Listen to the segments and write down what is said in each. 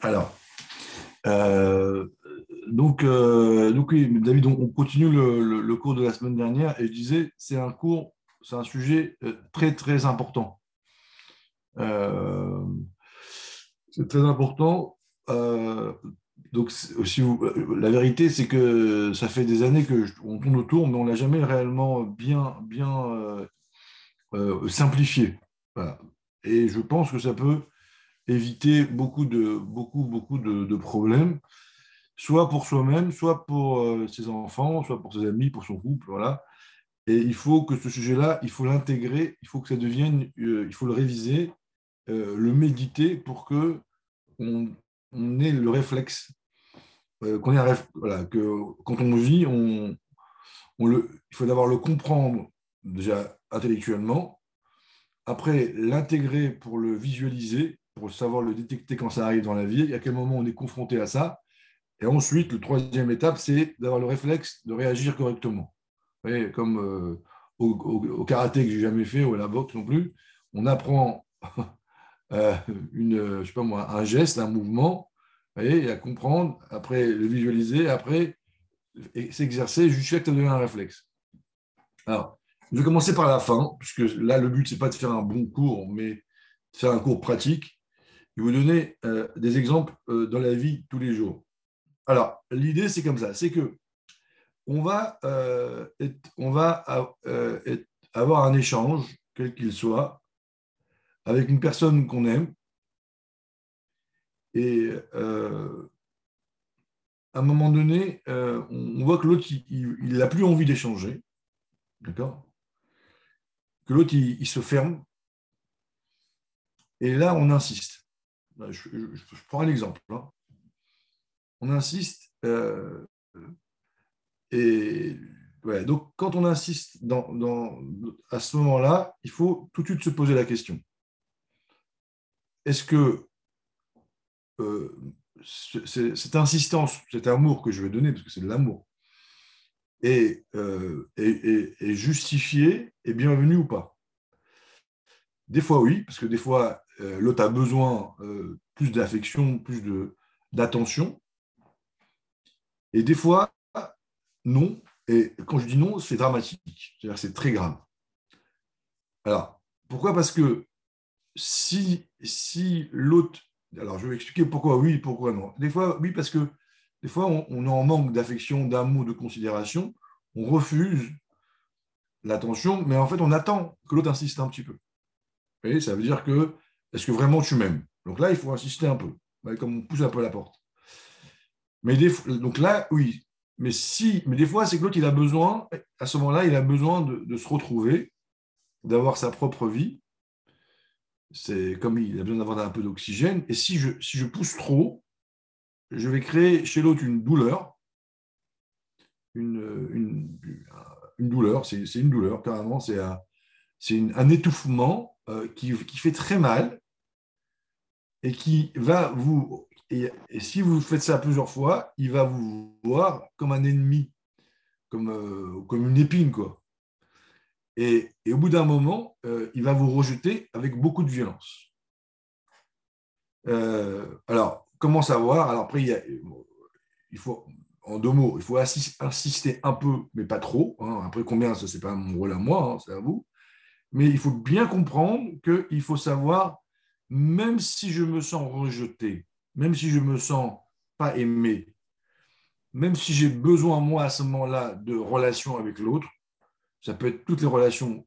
Alors, euh, donc, euh, donc oui, David, on, continue le, cours de la semaine dernière et je disais, c'est un cours, c'est un sujet euh, très très important. c'est très important. donc, si vous, la vérité, c'est que ça fait des années que on tourne autour, mais on l'a jamais réellement bien bien simplifié. Et je pense que ça peut éviter beaucoup de, beaucoup, beaucoup de, problèmes, soit pour soi-même, soit pour euh, ses enfants, soit pour ses amis, pour son couple. Voilà. Et il faut que ce sujet-là, il faut l'intégrer, il faut que ça devienne, euh, il faut le réviser, euh, le méditer pour que on, ait le réflexe, qu'on ait voilà, que quand on vit, il faut d'abord le comprendre déjà intellectuellement, après l'intégrer pour le visualiser pour savoir le détecter quand ça arrive dans la vie, à quel moment on est confronté à ça. Et ensuite, le troisième étape, c'est d'avoir le réflexe de réagir correctement. Comme euh, au, karaté que j'ai jamais fait, ou à la boxe non plus, on apprend euh, une, je sais pas moi, un geste, un mouvement, et à comprendre, après le visualiser, après s'exercer jusqu'à que ça devienne un réflexe. Alors, je vais commencer par la fin, puisque là, le but, c'est pas de faire un bon cours, mais de faire un cours pratique. Vais vous donner euh, des exemples euh, dans la vie tous les jours. Alors, l'idée, c'est comme ça, c'est que on va, euh, on va avoir un échange, quel qu'il soit, avec une personne qu'on aime. Et à un moment donné, on voit que l'autre, il n'a plus envie d'échanger. D'accord? Que l'autre, il, se ferme. Et là, on insiste. Bah, je, prends un exemple. Hein. On insiste, euh, et donc quand on insiste à ce moment-là, il faut tout de suite se poser la question. Est-ce que euh, cette insistance, cet amour que je vais donner, parce que c'est de l'amour, est, euh, est, justifié et bienvenu ou pas? Des fois oui, parce que des fois euh, l'autre a besoin euh, plus d'affection, plus d'attention. Et des fois, non. Et quand je dis non, c'est dramatique. C'est très grave. Alors, pourquoi? Parce que si, si l'autre... Alors, je vais expliquer pourquoi oui, pourquoi non. Des fois, oui, parce que des fois, on, on en manque d'affection, d'amour, de considération. On refuse l'attention, mais en fait, on attend que l'autre insiste un petit peu. Et ça veut dire que est-ce que vraiment tu m'aimes? Donc là, il faut insister un peu, comme on pousse un peu la porte. Mais donc là, oui. Mais si, mais des fois, c'est que l'autre, il a besoin, à ce moment-là, il a besoin de, se retrouver, d'avoir sa propre vie. C'est comme il a besoin d'avoir un peu d'oxygène. Et si je, si je pousse trop, je vais créer chez l'autre une douleur. Une, une, douleur, c'est une douleur, carrément, c'est un, un étouffement euh, qui, fait très mal et qui va vous. Et, si vous faites ça plusieurs fois, il va vous voir comme un ennemi, comme, euh, comme une épine, quoi. Et, et au bout d'un moment, euh, il va vous rejeter avec beaucoup de violence. alors, comment savoir? Alors après, il, faut, en deux mots, il faut insister un peu, mais pas trop. Hein. Après, combien, ça, c'est pas mon rôle à moi, hein, c'est à vous. Mais il faut bien comprendre qu'il faut savoir, même si je me sens rejeté, même si je me sens pas aimé, même si j'ai besoin, moi, à ce moment-là, de relations avec l'autre, ça peut être toutes les relations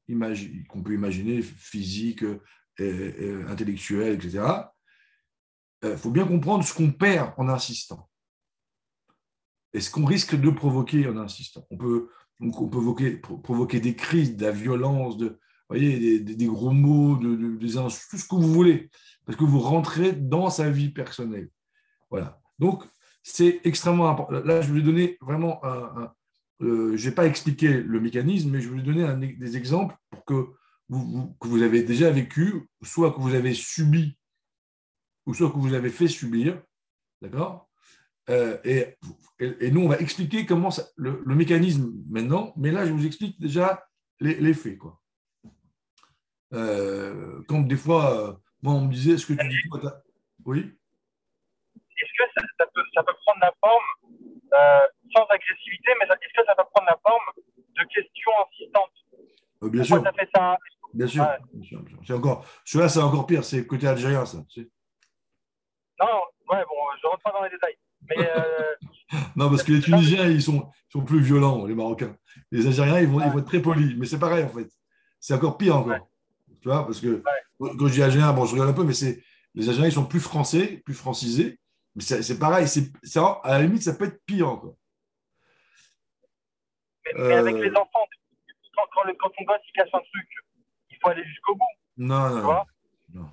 qu'on peut imaginer, physiques, intellectuelles, etc. Il euh, faut bien comprendre ce qu'on perd en insistant et ce qu'on risque de provoquer en insistant. On peut, on peut provoquer, provoquer des crises, de la violence, de, voyez, des, gros mots, de, des insultes, tout ce que vous voulez, parce que vous rentrez dans sa vie personnelle. Voilà. Donc, c'est extrêmement important. Là, je vais donner vraiment un. Euh, je n'ai pas expliqué le mécanisme, mais je vais vous donner des exemples pour que vous, que vous avez déjà vécu, soit que vous avez subi, ou soit que vous avez fait subir. D'accord? Euh, et, et, nous, on va expliquer comment le, mécanisme maintenant, mais là, je vous explique déjà les, les faits. Quoi. Euh, quand des fois, euh, moi, on me disait, est-ce que tu dis toi? Oui est-ce que ça, peut, ça, peut, prendre la forme, euh, sans agressivité, mais est-ce que ça peut prendre la forme de questions insistantes? Euh, Bien sûr. Ça fait ça? Bien sûr. C'est encore, celui-là, c'est encore pire, c'est côté algérien, ça. Non, ouais, bon, je rentre pas dans les détails. Mais, euh, non, parce que les Tunisiens, ils sont, sont plus violents, les Marocains. Les Algériens, ils vont, ils vont être très polis, mais c'est pareil, en fait. C'est encore pire encore. Tu vois, parce que quand je dis Algérien, bon, je regarde un peu, mais c'est les Algériens, ils sont plus français, plus francisés. Mais c'est pareil, c'est à la limite, ça peut être pire encore. Mais, avec euh, les enfants, quand, quand, le, quand ton gosse il casse un truc, il faut aller jusqu'au bout. Non, non, non. non.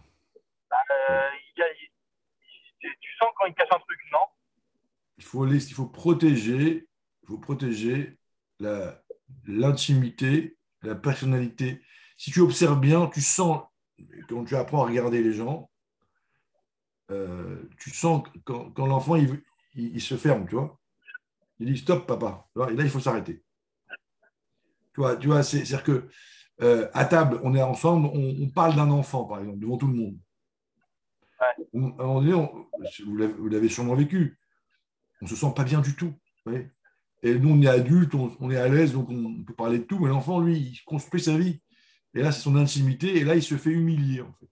Bah, euh, tu sens quand il casse un truc, non? Il faut, il faut protéger, il faut protéger l'intimité, la, personnalité. Si tu observes bien, tu sens, quand tu apprends à regarder les gens, euh, tu sens quand, quand l'enfant il, il, se ferme, tu vois. Il dit stop, papa. Et là, il faut s'arrêter. Tu vois, tu vois c'est-à-dire que euh, à table, on est ensemble, on, parle d'un enfant, par exemple, devant tout le monde. Donné, vous l'avez sûrement vécu on ne se sent pas bien du tout. Et nous, on est adultes, on, est à l'aise, donc on peut parler de tout, mais l'enfant, lui, il construit sa vie. Et là, c'est son intimité, et là, il se fait humilier, en fait.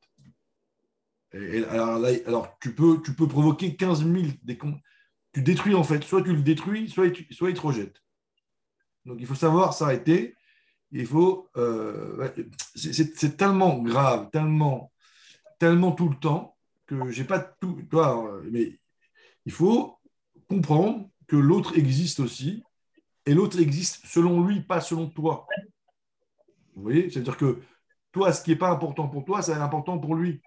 Alors, tu, peux, tu peux provoquer 15 000 des Tu détruis, en fait, soit tu le détruis, soit, soit il te rejette. Donc, il faut savoir s'arrêter. Il faut. Euh, c'est tellement grave, tellement, tellement tout le temps que j'ai pas tout. Toi, mais il faut comprendre que l'autre existe aussi, et l'autre existe selon lui, pas selon toi. Vous voyez C'est-à-dire que toi, ce qui n'est pas important pour toi, c'est important pour lui.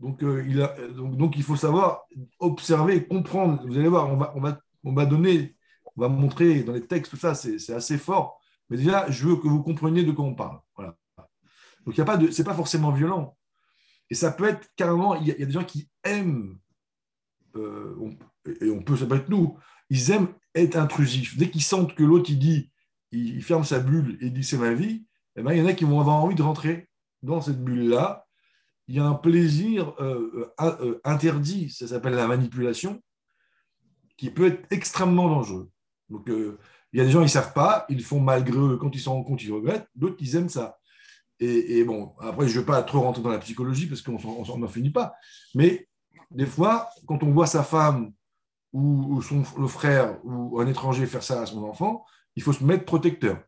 Donc, euh, il a, donc, donc, il faut savoir observer, comprendre. Vous allez voir, on va, on va, on va donner, on va montrer dans les textes, tout ça, c'est assez fort. Mais déjà, je veux que vous compreniez de quoi on parle. Voilà. Donc, il y a pas forcément violent. Et ça peut être carrément, il y, a, des gens qui aiment, euh, et on peut, ça peut être nous, ils aiment être intrusifs. Dès qu'ils sentent que l'autre, il dit, il ferme sa bulle et dit c'est ma vie, eh ben, il y en a qui vont avoir envie de rentrer dans cette bulle-là. Il y a un plaisir euh, euh, euh, interdit, ça s'appelle la manipulation, qui peut être extrêmement dangereux. Donc, il y a des gens, ils ne savent pas, ils font malgré eux, quand ils s'en rendent compte, ils regrettent, d'autres, ils aiment ça. Et, bon, après, je ne veux pas trop rentrer dans la psychologie parce qu'on n'en finit pas, mais des fois, quand on voit sa femme ou, son, le frère ou un étranger faire ça à son enfant, il faut se mettre protecteur.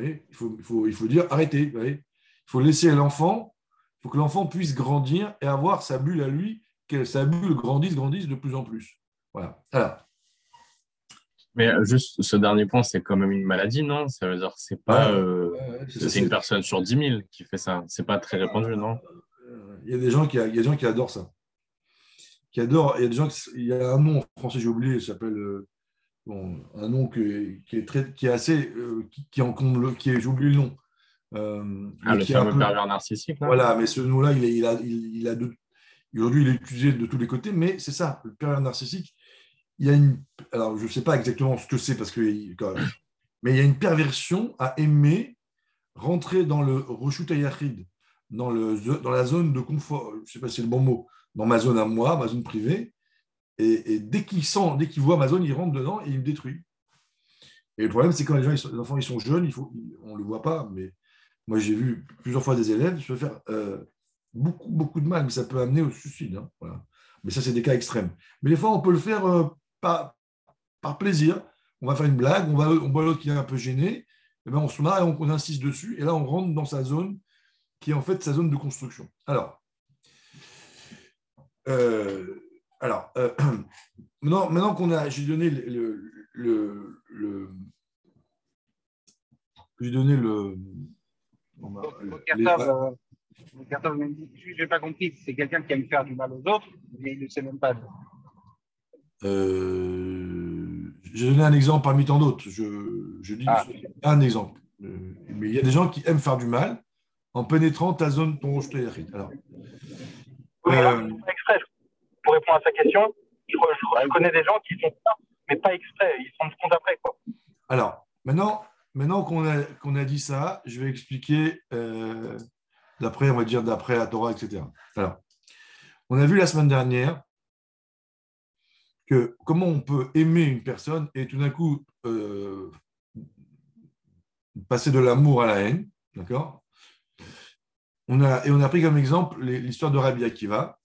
Il, faut, il, faut, il faut dire arrêtez. il faut laisser l'enfant, il faut que l'enfant puisse grandir et avoir sa bulle à lui, que sa bulle grandisse, grandisse de plus en plus. Voilà. Mais euh, juste ce dernier point, c'est quand même une maladie, non? Ça veut dire que c'est pas. Euh, c'est une personne sur 10 000 qui fait ça. C'est pas très répandu, non? Il y a des gens qui, il y a des gens qui adorent ça qui adore. Il y a des gens, il y a un nom en français, j'ai oublié, il s'appelle euh, bon, un nom qui, qui, est très, qui est assez, euh, qui, qui encombre, qui est, j'ai oublié le nom. Euh, ah, le fameux peu, pervers narcissique. Voilà, mais ce nom-là, il, il, a, il, a aujourd'hui, il est utilisé de tous les côtés, mais c'est ça, le pervers narcissique. Il y a une, alors je ne sais pas exactement ce que c'est parce que, mais il y a une perversion à aimer rentrer dans le rechut dans, le, dans la zone de confort, je ne sais pas si c'est le bon mot, dans ma zone à moi, ma zone privée. Et, dès qu'il sent, dès qu'il voit ma zone, il rentre dedans et il me détruit. Et le problème, c'est quand les, gens, enfants ils sont jeunes, il faut, on ne le voit pas, mais moi j'ai vu plusieurs fois des élèves se faire euh, beaucoup, beaucoup de mal, mais ça peut amener au suicide. Hein, voilà. Mais ça, c'est des cas extrêmes. Mais des fois, on peut le faire euh, par, plaisir. On va faire une blague, on, va, voit l'autre qui est un peu gêné, et eh ben on se marre et on, on, insiste dessus, et là, on rentre dans sa zone qui est en fait sa zone de construction. Alors, euh, alors, euh, maintenant, maintenant qu'on a, j'ai donné le, le, le, j'ai donné le. je n'ai pas compris, c'est quelqu'un qui aime faire du mal aux autres, mais il ne sait même pas. Euh, j'ai donné un exemple parmi tant d'autres. Je, je dis ah. un exemple. mais il y a des gens qui aiment faire du mal en pénétrant ta zone, ton Alors, euh, exprès, pour répondre à sa question, je, connais des gens qui font ça, mais pas exprès, ils se rendent compte après. Quoi. Alors, maintenant, maintenant qu'on a, qu'on a dit ça, je vais expliquer euh, d'après, on va dire, d'après la Torah, etc. Alors, on a vu la semaine dernière que comment on peut aimer une personne et tout d'un coup euh, passer de l'amour à la haine, d'accord? On a, Et on a pris comme exemple l'histoire de Rabbi Akiva.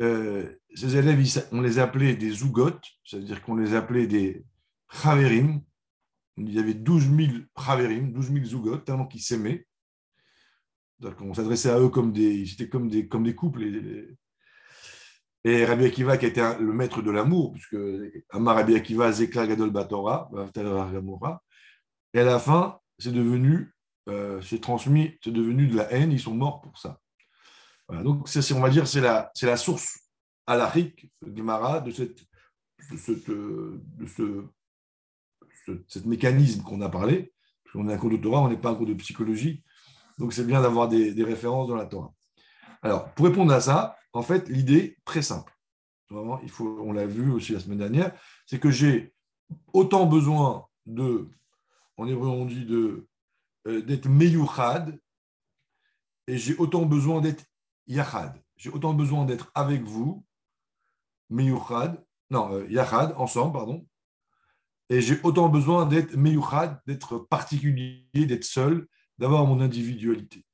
Euh, ces élèves, on les appelait des zougotes, c'est-à-dire qu'on les appelait des chaverim. Il y avait 12 000 chaverim, 12 000 zougotes, tellement qu'ils s'aimaient. On s'adressait à eux comme des, c'était comme des, comme des couples. Et Rabbi Akiva, qui était le maître de l'amour, puisque Amar Rabbi Akiva, Zekla Gadol Batora, et à la fin, c'est devenu, euh, c'est transmis, c'est devenu de la haine, ils sont morts pour ça. Donc, c'est, on va dire, c'est la, c'est la source alarique, Gemara, de, cette, de, cette, de ce, ce, mécanisme qu'on a parlé. Qu'on est un cours de Torah, on n'est pas un cours de psychologie, donc c'est bien d'avoir des, des références dans la Torah. Alors, pour répondre à ça, en fait, l'idée très simple, il faut, on l'a vu aussi la semaine dernière, c'est que j'ai autant besoin de, en hébreu on dit de, euh, d'être meyuchad, et j'ai autant besoin d'être yachad. J'ai autant besoin d'être avec vous, meyuchad, non, euh, yachad, ensemble, pardon, et j'ai autant besoin d'être meyuchad, d'être particulier, d'être seul, d'avoir mon individualité.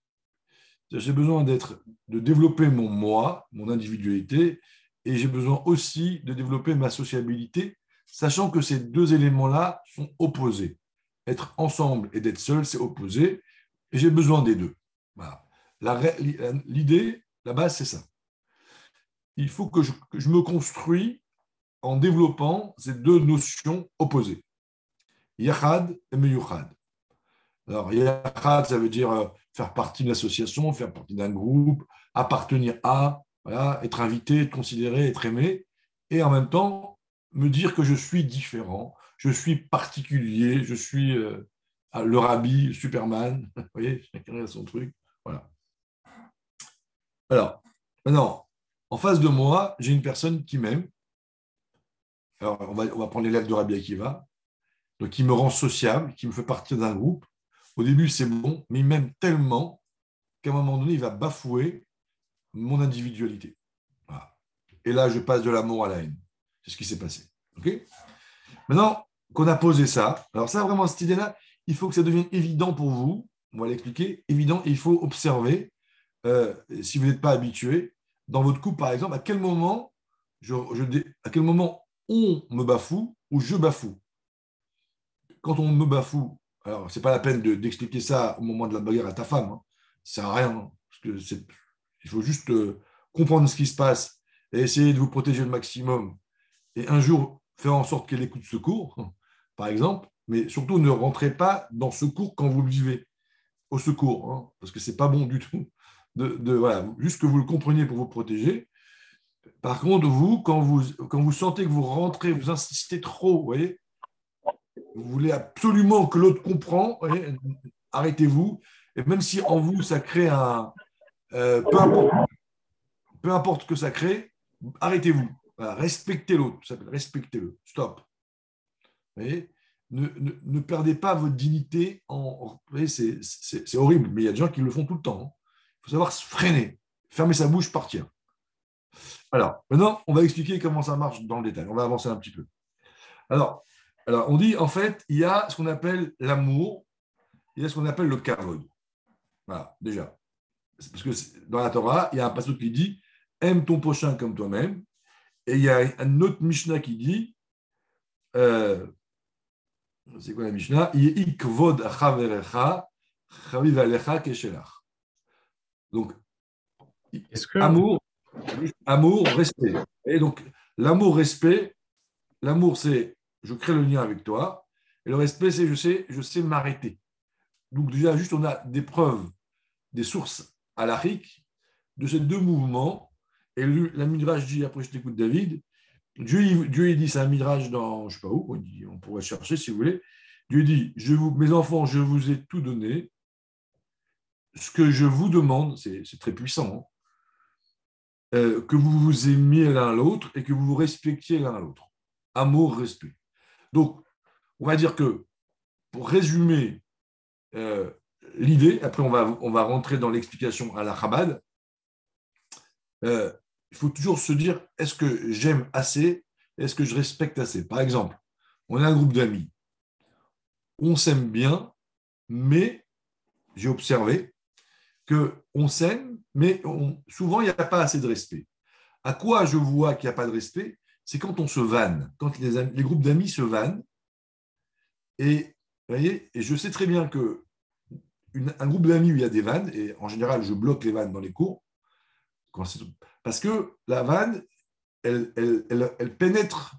J'ai besoin d'être, de développer mon moi, mon individualité, et j'ai besoin aussi de développer ma sociabilité, sachant que ces deux éléments-là sont opposés. Être ensemble et d'être seul, c'est opposé, et j'ai besoin des deux. L'idée, la base, c'est ça. Il faut que je, me construis en développant ces deux notions opposées. Yachad et Meyuchad. Alors, Yachad, ça veut dire euh, faire partie d'une association, faire partie d'un groupe, appartenir à, voilà, être invité, être considéré, être aimé, et en même temps me dire que je suis différent, je suis particulier, je suis euh, le rabbi, Superman, vous voyez, chacun a son truc, voilà. Alors, maintenant, en face de moi, j'ai une personne qui m'aime. Alors, on va, prendre l'élève de Rabbi Akiva, qui me rend sociable, qui me fait partie d'un groupe, au début, c'est bon, mais il m'aime tellement qu'à un moment donné, il va bafouer mon individualité. Et là, je passe de l'amour à la haine. C'est ce qui s'est passé. Maintenant qu'on a posé ça, alors ça, vraiment, cette idée-là, il faut que ça devienne évident pour vous. On va l'expliquer. Évident, il faut observer, euh, si vous n'êtes pas habitué, dans votre couple, par exemple, à quel moment, je, à quel moment on me bafoue ou je bafoue? Quand on me bafoue, alors, ce n'est pas la peine d'expliquer ça au moment de la bagarre à ta femme. Hein. Ça sert à rien. Hein, parce que il faut juste euh, comprendre ce qui se passe et essayer de vous protéger le maximum. Et un jour, faire en sorte qu'elle écoute secours, par exemple. Mais surtout, ne rentrez pas dans secours quand vous le vivez. Au secours, hein, parce que ce n'est pas bon du tout. Juste que vous le compreniez pour vous protéger. Par contre, vous quand, vous, vous sentez que vous rentrez, vous insistez trop, vous vous voulez absolument que l'autre comprend, arrêtez-vous. Et même si en vous, ça crée un... Euh, peu, importe, peu importe que ça crée, arrêtez-vous. respectez l'autre, respectez-le. Stop. ne, ne, perdez pas votre dignité en. C'est horrible, mais il y a des gens qui le font tout le temps. Il faut savoir se freiner, fermer sa bouche, partir. Alors, maintenant, on va expliquer comment ça marche dans le détail. On va avancer un petit peu. Alors, on dit, en fait, il y a ce qu'on appelle l'amour, il y a ce qu'on appelle le kavod. Voilà, déjà. Parce que dans la Torah, il y a un passage qui dit aime ton prochain comme toi-même. Et il y a un autre Mishnah qui dit euh, c'est quoi la Mishnah? Donc, amour, amour, respect. Et donc, l'amour, respect, l'amour, c'est je crée le lien avec toi. Et le respect, c'est je sais, je sais m'arrêter. Donc déjà, juste on a des preuves, des sources à de ces deux mouvements. Et la Midrash dit, après je t'écoute David, Dieu, Dieu dit, c'est un Midrash dans, je ne sais pas où, on, pourrait chercher si vous voulez. Dieu dit, je vous, mes enfants, je vous ai tout donné. Ce que je vous demande, c'est très puissant, hein, euh, que vous vous aimiez l'un l'autre et que vous vous respectiez l'un l'autre. Amour, respect. Donc, on va dire que, pour résumer euh, l'idée, après on va, on va rentrer dans l'explication à la Chabad, euh, il faut toujours se dire, est-ce que j'aime assez? Est-ce que je respecte assez? Par exemple, on a un groupe d'amis. On s'aime bien, mais j'ai observé qu'on s'aime, mais souvent, il n'y a pas assez de respect. À quoi je vois qu'il n'y a pas de respect C'est quand on se vanne, quand les, groupes d'amis se vannent. Et, voyez, et je sais très bien que un groupe d'amis où il y a des vannes, et en général, je bloque les vannes dans les cours, parce que la vanne, elle, elle, elle, pénètre,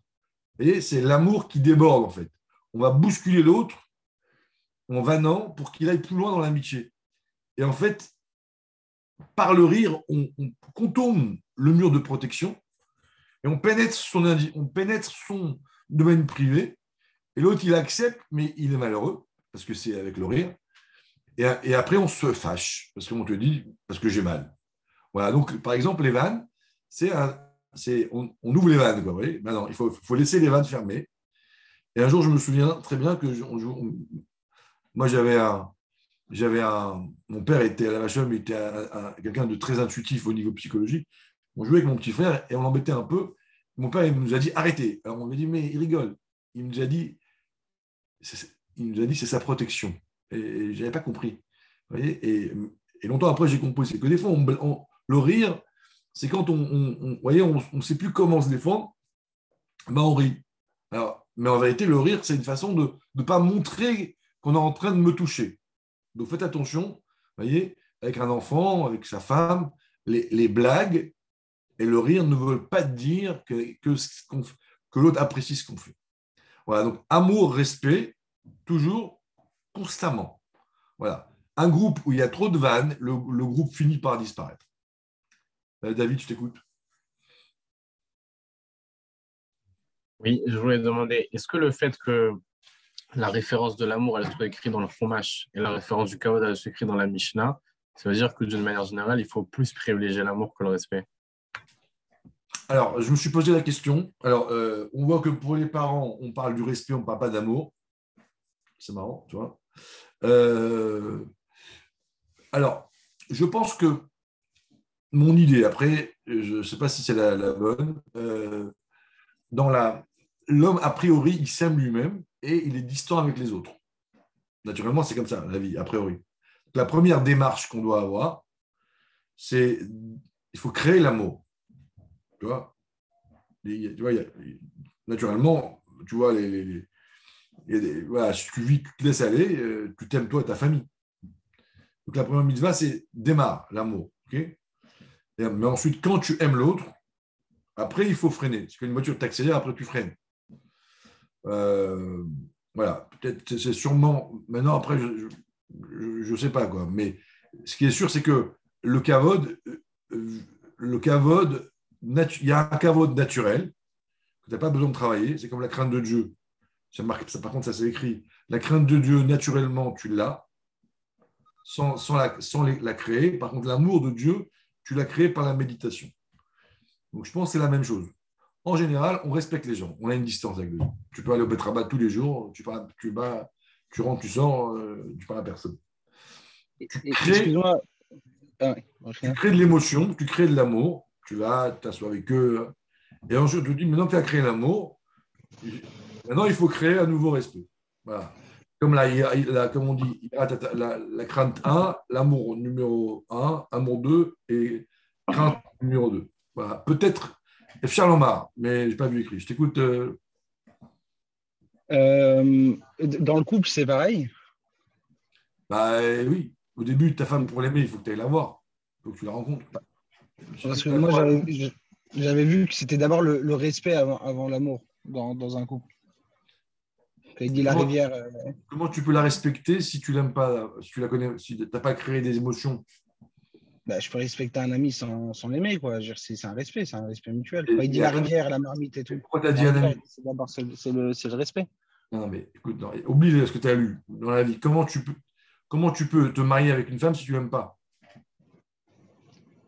c'est l'amour qui déborde en fait. On va bousculer l'autre en vannant pour qu'il aille plus loin dans l'amitié. Et en fait, par le rire, on, contourne le mur de protection et on pénètre son, on pénètre son domaine privé. Et l'autre, il accepte, mais il est malheureux, parce que c'est avec le rire. Et, après, on se fâche, parce qu'on te dit, parce que j'ai mal. Voilà, donc par exemple, les vannes, c'est on, on, ouvre les vannes. Quoi, vous Maintenant, il faut, laisser les vannes fermées. Et un jour, je me souviens très bien que moi, j'avais un, j'avais un, mon père était à la vache, il était quelqu'un de très intuitif au niveau psychologique. On jouait avec mon petit frère et on l'embêtait un peu. Mon père il nous a dit arrêtez. Alors on m'a dit mais il rigole. Il nous a dit, il nous a dit c'est sa protection. Et, je n'avais pas compris. voyez et, longtemps après j'ai compris. Que des fois on, le rire, c'est quand on, voyez, on sait plus comment se défendre, ben on rit. Alors, mais en vérité, le rire, c'est une façon de ne pas montrer qu'on est en train de me toucher. Donc faites attention, voyez, avec un enfant, avec sa femme, les, blagues et le rire ne veulent pas dire que, que, l'autre apprécie ce qu'on fait. Voilà, donc amour, respect, toujours, constamment. Voilà. Un groupe où il y a trop de vannes, le, groupe finit par disparaître. Euh, David, je t'écoute. Oui, je voulais demander, est-ce que le fait que la référence de l'amour, elle soit écrite dans le Chumash et la référence du Kavod, elle soit écrite dans la Mishnah, ça veut dire que d'une manière générale, il faut plus privilégier l'amour que le respect Alors, je me suis posé la question. Alors, euh, on voit que pour les parents, on parle du respect, on ne parle pas d'amour. C'est marrant, tu vois. Euh, alors, je pense que mon idée, après, je ne sais pas si c'est la, bonne, euh, dans la, l'homme, a priori, il s'aime lui-même et il est distant avec les autres. Naturellement, c'est comme ça, la vie, a priori. La première démarche qu'on doit avoir, c'est il faut créer l'amour. Tu vois, tu vois naturellement, tu vois, voilà, si tu vis, tu te laisses aller, euh, tu t'aimes toi et ta famille. Donc la première mitzvah, c'est démarre l'amour. mais ensuite, quand tu aimes l'autre, après, il faut freiner. C'est qu'une voiture t'accélère, après tu freines. Euh, voilà, peut-être c'est sûrement. Maintenant, après, je ne sais pas quoi. Mais ce qui est sûr, c'est que le cavode, euh, le cavode, il y a un cavode naturel que tu n'as pas besoin de travailler. C'est comme la crainte de Dieu. Ça marque, par contre, ça c'est écrit. La crainte de Dieu, naturellement, tu l'as, sans, sans, la, sans la créer. Par contre, l'amour de Dieu, tu l'as créé par la méditation. Donc, je pense que c'est la même chose en général, on respecte les gens. On a une distance avec les gens. Tu peux aller au Betrabat tous les jours, tu, vas, tu, vas, tu rentres, tu sors, euh, tu parles à personne. Tu crées, ah tu crées de l'émotion, tu crées de l'amour, tu vas t'asseoir avec eux. Et ensuite, tu te dis, maintenant que tu as créé l'amour, maintenant il faut créer un nouveau respect. Voilà. Comme, la, comme on dit, la, la crainte 1, l'amour numéro 1, amour 2 et crainte numéro 2. Voilà. Peut-être Charles Omar, mais je n'ai pas vu écrit. Je t'écoute. Euh. Euh, dans le couple, c'est pareil? Bah oui. Au début, ta femme, pour l'aimer, il faut que tu ailles la voir. Il faut que tu la rencontres. Parce que moi, j'avais vu que c'était d'abord le, respect avant, l'amour dans, un couple. Il dit la rivière. Euh. Comment tu peux la respecter si tu l'aimes pas, si tu la connais, si tu n'as pas créé des émotions bah, je peux respecter un ami sans, sans l'aimer. C'est un respect, c'est un respect mutuel. il dit la rivière, la marmite et tout. Pourquoi tu as dit un ami C'est le, le, respect. Non, mais écoute, oublie ce que tu as lu dans la vie. Comment tu, peux, comment tu peux te marier avec une femme si tu l'aimes pas?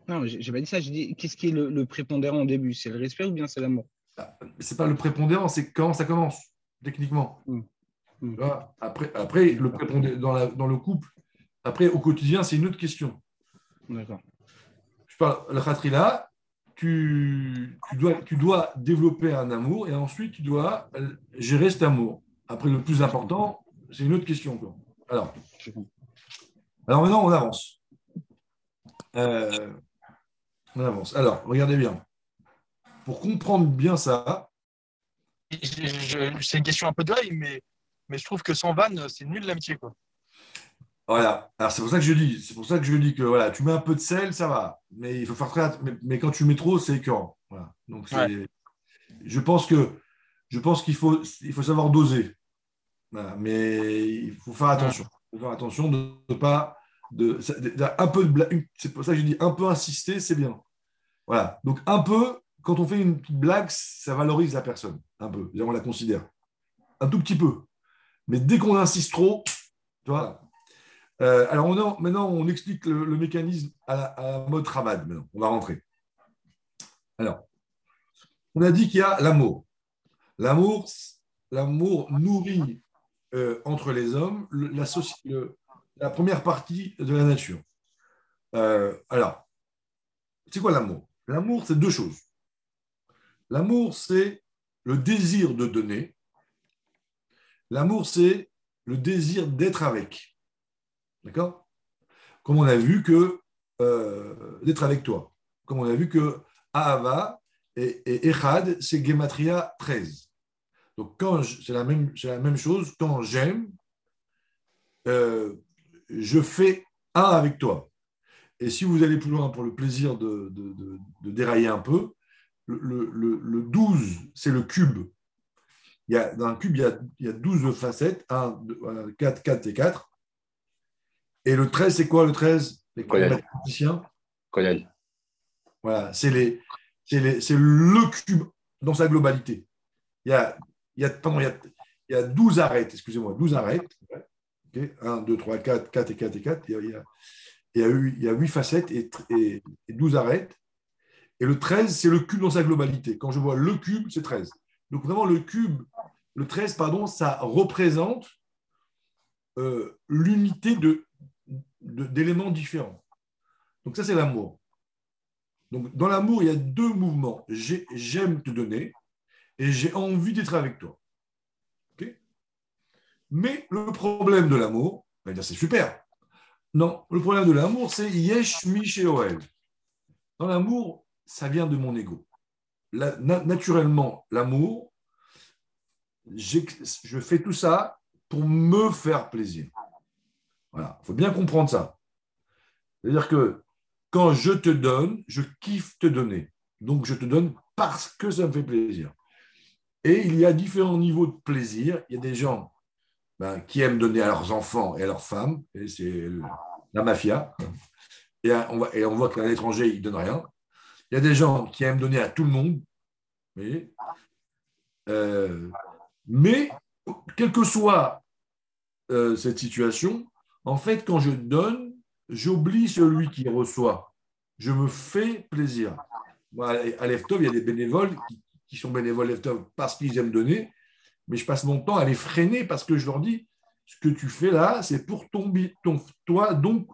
Non, j'ai pas dit ça. J'ai dit qu'est-ce qui est le, prépondérant au début? C'est le respect ou bien c'est l'amour? Ah, C'est pas le prépondérant, c'est comment ça commence, techniquement. Mmh. Mmh. Après, après le dans, la, dans le couple, après, au quotidien, c'est une autre question. D'accord. Je parle, le khatrila, tu, tu, dois, tu dois développer un amour et ensuite tu dois gérer cet amour. Après, le plus important, c'est une autre question. Alors, alors maintenant, on avance. Euh, on avance. Alors, regardez bien. Pour comprendre bien ça. C'est une question un peu de mais, mais je trouve que sans vanne, c'est nul l'amitié. Quoi. Voilà. Alors c'est pour ça que je dis, c'est pour ça que je dis que voilà, tu mets un peu de sel, ça va. Mais il faut faire très mais, quand tu mets trop, c'est écœurant. Voilà. Donc je pense que je pense qu'il faut il faut savoir doser. Mais il faut faire attention. Il faut faire attention de ne pas de, un peu de C'est pour ça que je dis un peu insister, c'est bien. Voilà. Donc un peu, quand on fait une petite blague, ça valorise la personne. Un peu. On la considère. Un tout petit peu. Mais dès qu'on insiste trop, tu vois, euh, alors maintenant, on explique le, mécanisme à mode. Maintenant, on va rentrer. Alors, on a dit qu'il y a l'amour. L'amour, nourrit euh, entre les hommes la, la, première partie de la nature. Euh, alors, c'est quoi l'amour? L'amour, c'est deux choses. L'amour, c'est le désir de donner. L'amour, c'est le désir d'être avec. D'accord? Comme on a vu que euh, d'être avec toi. Comme on a vu que Ahava et, Echad, c'est Gematria 13. Donc, c'est la, même, chose, quand j'aime, euh, je fais un avec toi. Et si vous allez plus loin pour le plaisir de, dérailler un peu, le, 12, c'est le cube. Dans un cube, il y a, il y a 12 facettes, 1, 4, 4 et 4. Et le 13, c'est quoi le 13 Les mathématiciens? Voilà, c'est les, le cube dans sa globalité. Il y a, il y a, pardon, il y a, il y a 12 arêtes, excusez-moi, 12 arêtes. 1, 2, 3, 4, 4 et 4 et 4. Il y a, il y a, il y a, il y a 8 facettes et, et, 12 arêtes. Et le 13, c'est le cube dans sa globalité. Quand je vois le cube, c'est 13. Donc vraiment, le cube, le 13, pardon, ça représente euh, l'unité de d'éléments différents. Donc ça, c'est l'amour. Donc dans l'amour, il y a deux mouvements. J'aime te donner et j'ai envie d'être avec toi. Mais le problème de l'amour, c'est super. Non, le problème de l'amour, c'est Yesh Mi Dans l'amour, ça vient de mon ego. naturellement, l'amour, je fais tout ça pour me faire plaisir. Voilà, il faut bien comprendre ça. C'est-à-dire que quand je te donne, je kiffe te donner. Donc je te donne parce que ça me fait plaisir. Et il y a différents niveaux de plaisir. Il y a des gens ben, qui aiment donner à leurs enfants et à leurs femmes, et c'est la mafia. Et on, voit, et on voit qu'à l'étranger, ils ne donnent rien. Il y a des gens qui aiment donner à tout le monde. Euh, mais quelle que soit euh, cette situation, en fait, quand je donne, j'oublie celui qui reçoit. Je me fais plaisir. à l'EFTOV, il y a des bénévoles qui, sont bénévoles l'EFTOV parce qu'ils aiment donner, mais je passe mon temps à les freiner parce que je leur dis ce que tu fais là, c'est pour ton, ton, toi, donc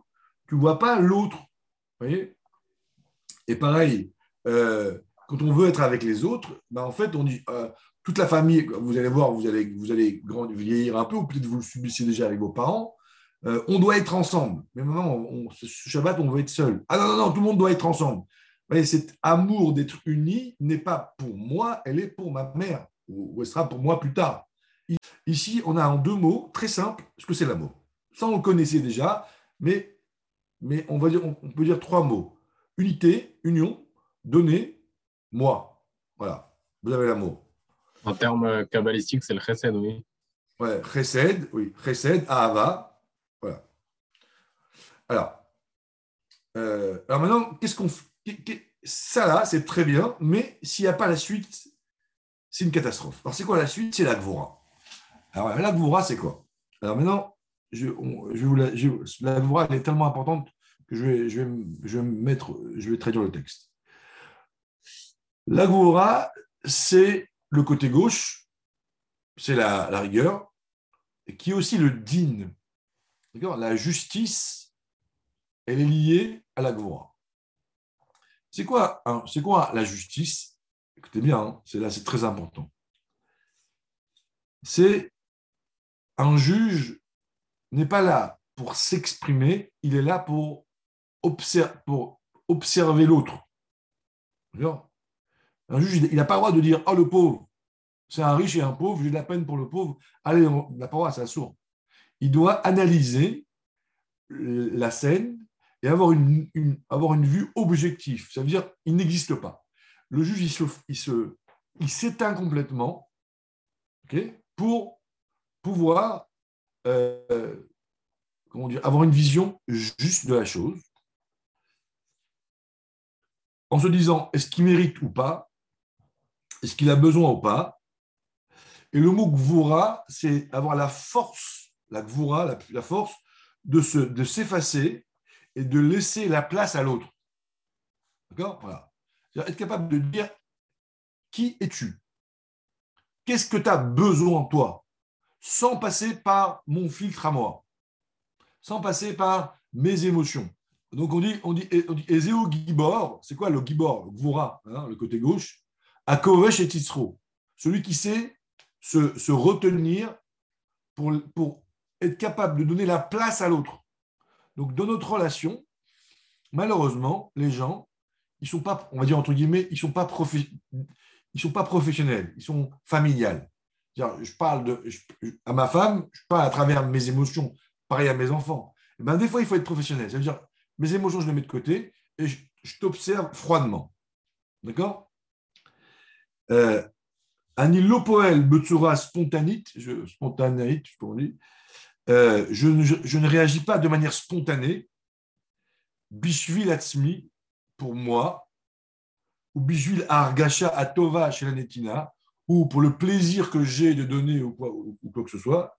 tu ne vois pas l'autre. voyez? Et pareil, euh, quand on veut être avec les autres, ben en fait, on dit euh, toute la famille, vous allez voir, vous allez, vous allez vieillir un peu, ou peut-être vous le subissez déjà avec vos parents. Euh, on doit être ensemble. Mais maintenant, ce Shabbat, on veut être seul. Ah non, non, non, tout le monde doit être ensemble. Voyez, cet amour d'être uni n'est pas pour moi, elle est pour ma mère, ou, elle sera pour moi plus tard. Ici, on a en deux mots très simples ce que c'est l'amour. Ça, on le connaissait déjà, mais, mais on, on, peut dire trois mots. Unité, union, donner, moi. Voilà, vous avez l'amour. En termes euh, kabbalistiques, c'est le chesed, oui. Ouais, chesed, oui. Chesed, ahava, voilà. Alors, euh, alors maintenant, qu'est-ce qu'on fait Ça là, c'est très bien, mais s'il n'y a pas la suite, c'est une catastrophe. Alors, c'est quoi la suite? C'est la Gvora. Alors, la Gvora, c'est quoi? Alors maintenant, je, je vous la, la Gvora, elle est tellement importante que je vais, je vais, je vais mettre, je vais traduire le texte. La Gvora, c'est le côté gauche, c'est la, rigueur, qui est aussi le din, la justice, elle est liée à la Gvora. C'est quoi, c'est quoi la justice? Écoutez bien, hein, c'est là, c'est très important. C'est un juge n'est pas là pour s'exprimer, il est là pour, pour observer l'autre. Un juge, il n'a pas le droit de dire Oh, le pauvre, c'est un riche et un pauvre, j'ai de la peine pour le pauvre. Allez, il n'a pas le droit, c'est sourd. Il doit analyser la scène et avoir une, avoir une vue objective. Ça veut dire il n'existe pas. Le juge, il il se, il s'éteint complètement pour pouvoir euh, comment dire, avoir une vision juste de la chose, en se disant est-ce qu'il mérite ou pas, est-ce qu'il a besoin ou pas? Et le mot gvoura, c'est avoir la force, la gvoura, la, force de, se, de s'effacer et de laisser la place à l'autre. D'accord? Voilà. Être capable de dire qui es-tu? Qu'est-ce que tu as besoin, toi? Sans passer par mon filtre à moi, sans passer par mes émotions. Donc on dit, on dit, on dit Ezeo Gibor, c'est quoi le Gibor, le hein, le côté gauche, à Kovesh et Titzro, celui qui sait se, retenir pour, pour être capable de donner la place à l'autre. Donc dans notre relation, malheureusement, les gens, ils sont pas, on va dire entre guillemets, ils sont pas ils sont pas professionnels, ils sont familiales. Je parle de, à ma femme, je parle à travers mes émotions, pareil à mes enfants. Eh ben, des fois, il faut être professionnel. Ça veut dire, mes émotions, je les mets de côté et je, t'observe froidement. D'accord? Euh, Anilopoel Betsura spontanite, je, dit, euh, je, ne réagis pas de manière spontanée. Bishvil Atzmi, pour moi, ou Bishvil Argasha Atova chez la Netina, ou pour le plaisir que j'ai de donner ou quoi que ce soit,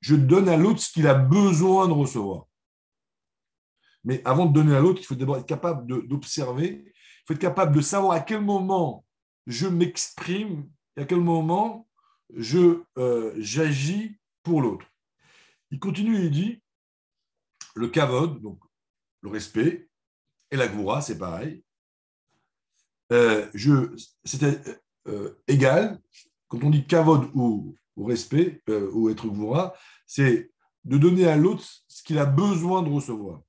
je donne à l'autre ce qu'il a besoin de recevoir. Mais avant de donner à l'autre, il faut d'abord être capable d'observer, il faut être capable de savoir à quel moment je m'exprime à quel moment je euh, j'agis pour l'autre. Il continue et il dit le kavod, donc le respect, et la gvoura, c'est pareil. Euh, C'était euh, égal, quand on dit kavod ou, respect, euh, ou être gvoura, c'est de donner à l'autre ce qu'il a besoin de recevoir.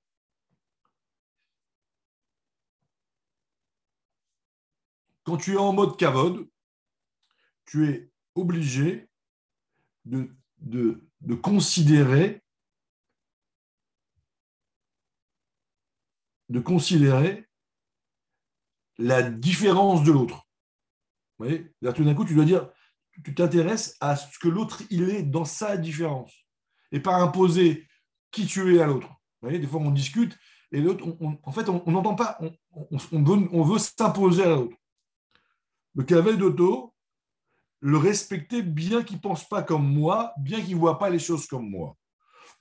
Quand tu es en mode kavod, tu es obligé de, considérer la différence de l'autre. Tout d'un coup, tu dois dire, tu t'intéresses à ce que l'autre il est dans sa différence et pas imposer qui tu es à l'autre. Voyez? Des fois, on discute et l'autre, en fait, on n'entend pas, on, veut, on veut s'imposer à l'autre. Le cavet d'auto, le respecter bien qu'il pense pas comme moi, bien qu'il ne voit pas les choses comme moi.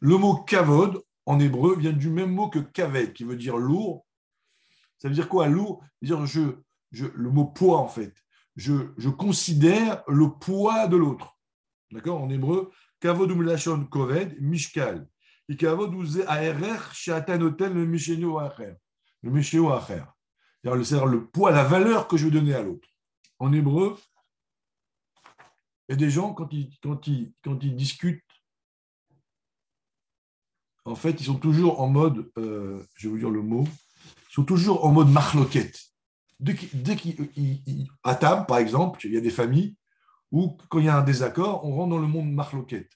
Le mot kavod, en hébreu, vient du même mot que kaved, qui veut dire lourd. Ça veut dire quoi, lourd? Dire je, le mot poids, en fait. Je, considère le poids de l'autre. D'accord? En hébreu, kavod umlashon koved, mishkal. Et kavod ou aerer shatanotel le mishenu acher. Le acher. C'est-à-dire le poids, la valeur que je veux donner à l'autre. En hébreu, et des gens, quand ils, quand, ils, quand ils discutent, en fait, ils sont toujours en mode, euh, je vais vous dire le mot, ils sont toujours en mode marloquette. Dès qu'ils, à table, par exemple, il y a des familles où, quand il y a un désaccord, on rentre dans le monde marloquette.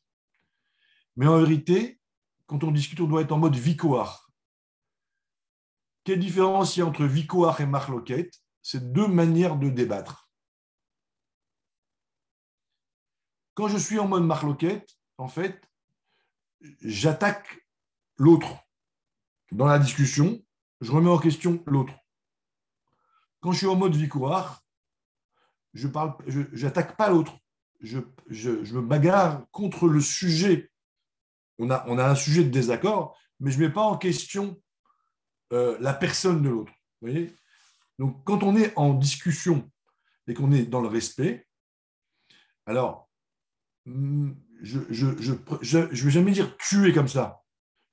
Mais en vérité, quand on discute, on doit être en mode vicoar. Quelle différence il y a entre vicoar et marloquette? C'est deux manières de débattre. Quand je suis en mode marloquette, en fait, j'attaque l'autre. Dans la discussion, je remets en question l'autre. Quand je suis en mode victoire, je parle, j'attaque pas l'autre. Je, me bagarre contre le sujet. On a, on a un sujet de désaccord, mais je ne mets pas en question euh, la personne de l'autre. Donc, quand on est en discussion et qu'on est dans le respect, alors je ne je, je, je, vais jamais dire tuer comme ça.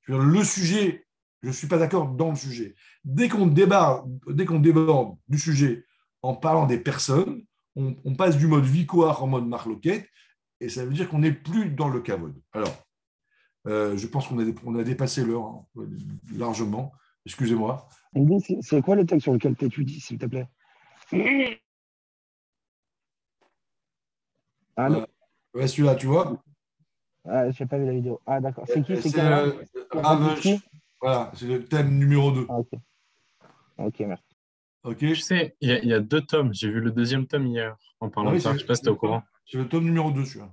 le sujet, je ne suis pas d'accord dans le sujet. Dès qu'on débarque, dès qu'on déborde du sujet en parlant des personnes, on, passe du mode vicoire en mode marloquette, et ça veut dire qu'on n'est plus dans le cavode. Alors, euh, je pense qu'on a, on a dépassé l'heure hein, largement. Excusez-moi. C'est quoi le texte sur lequel tu étudies, s'il te plaît? Ah non. Ouais, celui-là, tu vois ah, Je n'ai pas vu la vidéo. Ah, d'accord. C'est qui C'est euh, Voilà, c'est le thème numéro 2. Ah, ok. Ok, merci. Ok. Tu sais, il y, a deux tomes. J'ai vu le deuxième tome hier en parlant de ça. Je ne sais pas si tu es au courant. C'est le tome numéro 2, celui-là.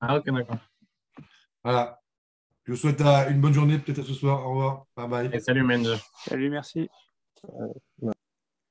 Ah, ok, d'accord. Voilà. Je vous souhaite euh, une bonne journée, peut-être à ce soir. Au revoir. Bye bye. Et salut, Menj. Salut, merci.